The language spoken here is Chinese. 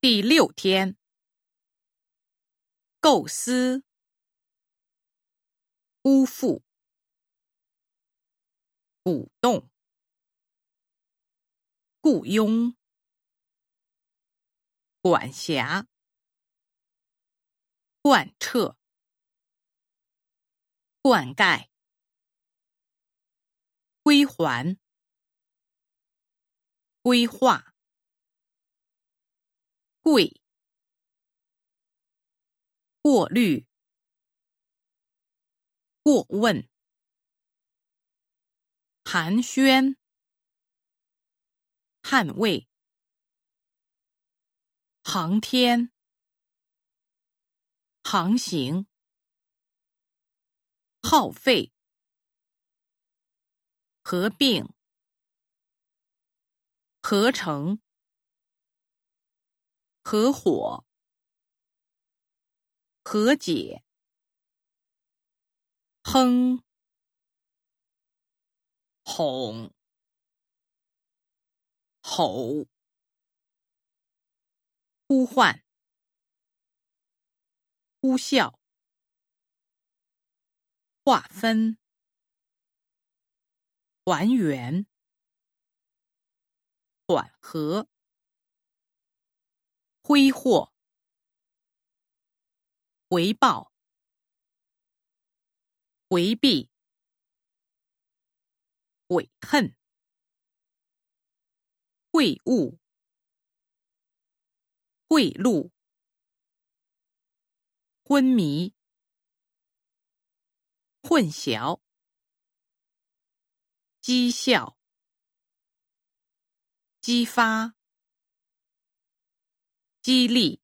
第六天，构思、辜负、鼓动、雇佣、管辖、贯彻、灌溉、归还、规划。贵，过滤，过问，寒暄，捍卫，航天，航行，耗费，合并，合成。合伙、和解、哼、哄、吼、呼唤、呼啸、划分、还原、缓和。挥霍、回报、回避、悔恨、会晤、贿赂、昏迷、混淆、讥笑、激发。激励。